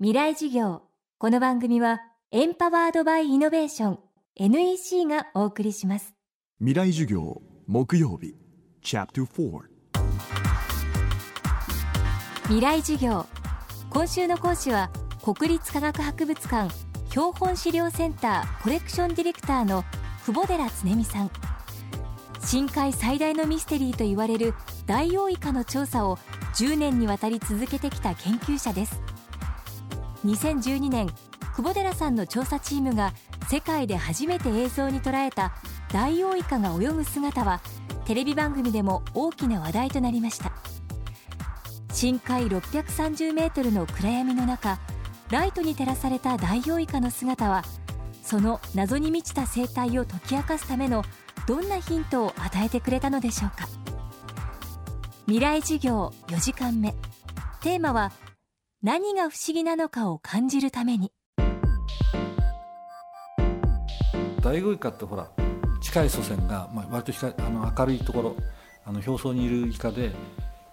未来授業。この番組はエンパワードバイイノベーション NEC がお送りします。未来授業木曜日チャプター未来授業。今週の講師は国立科学博物館標本資料センターコレクションディレクターの久保寺恒美さん。深海最大のミステリーと言われるダイオウイカの調査を10年にわたり続けてきた研究者です2012年久保寺さんの調査チームが世界で初めて映像に捉えたダイオウイカが泳ぐ姿はテレビ番組でも大きな話題となりました。深海630メートルの暗闇の中ライトに照らされたダイオウイカの姿はその謎に満ちた生態を解き明かすためのどんなヒントを与えてくれたのでしょうか。未来授業4時間目。テーマは何が不思議なのかを感じるために。ダイオウイカってほら近い祖先が、まあ、割と光あの明るいところあの表層にいるイカで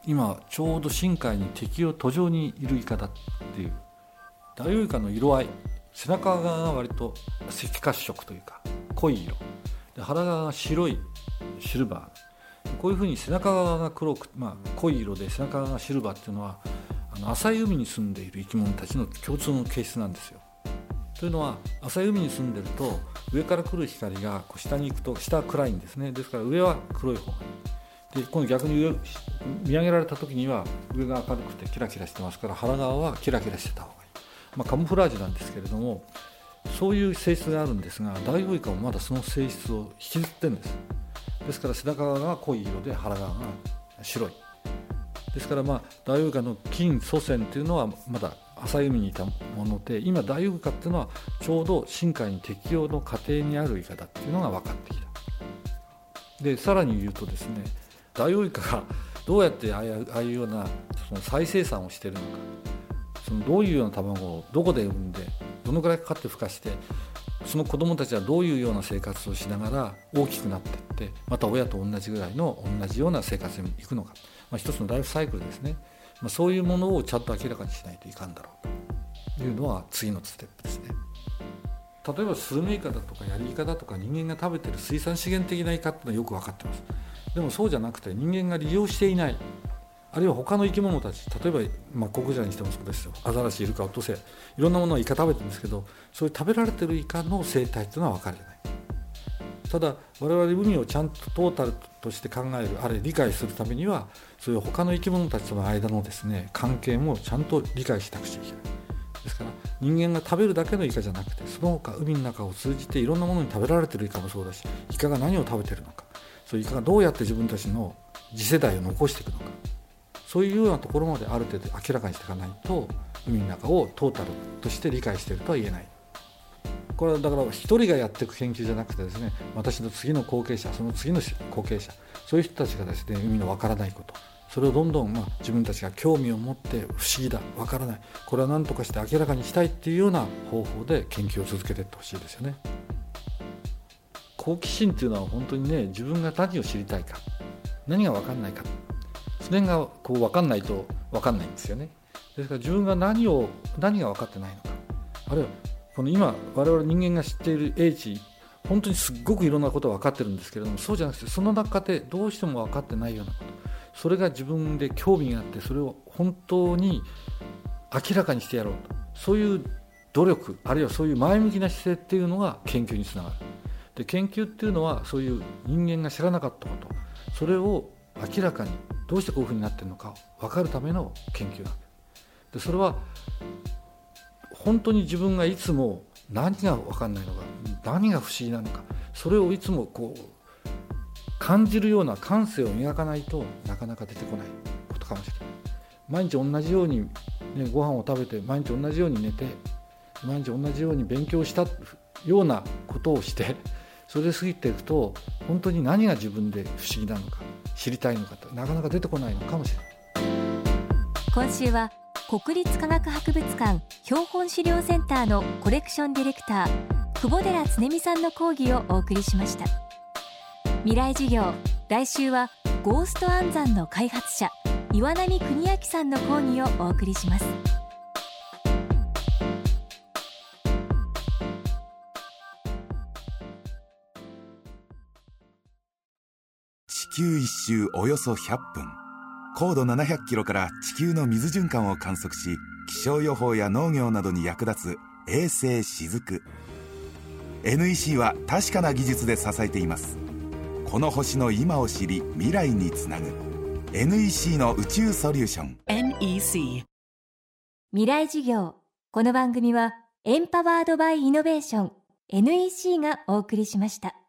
今ちょうど深海に敵を途上にいるイカだっていう。ダイオウイカの色合い背中側が割と赤褐色というか濃い色。で腹側が白いシルバー。こういうふうに背中側が黒く、まあ、濃い色で背中側がシルバーっていうのはの浅い海に住んでいる生き物たちの共通の形質なんですよ。というのは浅い海に住んでると上から来る光がこう下に行くと下は暗いんですね。ですから上は黒い方がいい。で今度逆に上見上げられた時には上が明るくてキラキラしてますから腹側はキラキラしてた方がいい、まあ、カモフラージュなんですけれどもそういう性質があるんですがダイオウイカもまだその性質を引きずってるんです。ですから背中側が濃い色で腹側が白い。ですからまあダイオウイカの近祖先というのはまだ浅い海にいたもので今ダイオウイカっていうのはちょうど深海に適応の過程にあるイカだっていうのが分かってきた。でさらに言うとですねダイオウイカがどうやってああいうようなその再生産をしているのかそのどういうような卵をどこで産んでどのくらいかかって孵化してその子どもたちはどういうような生活をしながら大きくなっていってまた親と同じぐらいの同じような生活に行くのか、まあ、一つのライフサイクルですね、まあ、そういうものをちゃんと明らかにしないといかんだろう。というのは次のステップですね。例えばスルメイカだとかヤリイカだとか人間が食べてる水産資源的なイカってのはよく分かってます。でもそうじゃなくて人間が利用していない。あるいは他の生き物たち例えばマッコクジラにしてもそうですよ。アザラシイルカオットセイ。いろんなものはイカ食べてるんですけどそういう食べられてるイカの生態っていうのは分かるじゃない。ただ我々海をちゃんとトータルとして考えるあるいは理解するためにはそういう他の生き物たちとの間のですね関係もちゃんと理解しなくちゃいけない。ですから人間が食べるだけのイカじゃなくてその他海の中を通じていろんなものに食べられてるイカもそうだしイカが何を食べてるのかそういうイカがどうやって自分たちの次世代を残していくのか。そういうようなところまである程度明らかにしていかないと海の中をトータルとして理解してるとは言えないこれはだから一人がやっていく研究じゃなくてですね私の次の後継者その次の後継者そういう人たちがですね海のわからないことそれをどんどんま自分たちが興味を持って不思議だわからないこれは何とかして明らかにしたいっていうような方法で研究を続けていってほしいですよね。好奇心っていうのは本当にね自分が何を知りたいか何が分かんないかそれがこう分かんないと分かんないんですよね。ですから自分が何を何が分かってないのか。あるいはこの今我々人間が知っている英知本当にすっごくいろんなこと分かってるんですけれどもそうじゃなくてその中でどうしても分かってないようなこと。それが自分で興味があってそれを本当に明らかにしてやろうと。そういう努力あるいはそういう前向きな姿勢っていうのが研究につながる。で研究っていうのはそういう人間が知らなかったこと。それを明らかにどうしてこういうふうになってるのか分かるための研究なんでそれは本当に自分がいつも何が分かんないのか何が不思議なのかそれをいつもこう感じるような感性を磨かないとなかなか出てこないことかもしれない。毎日同じように、ね、ご飯を食べて毎日同じように寝て毎日同じように勉強したようなことをしてそれで過ぎていくと本当に何が自分で不思議なのか知りたいのかとなかなか出てこないのかもしれない。今週は国立科学博物館標本資料センターのコレクションディレクター久保寺恒美さんの講義をお送りしました。未来授業来週はゴースト暗算の開発者岩波邦明さんの講義をお送りします。球一周およそ100分。高度700キロから地球の水循環を観測し気象予報や農業などに役立つ衛星しずく。NEC は確かな技術で支えています。この星の今を知り未来につなぐ。NEC の宇宙ソリューション。NEC 未来授業。この番組はエンパワードバイイノベーション。NEC がお送りしました。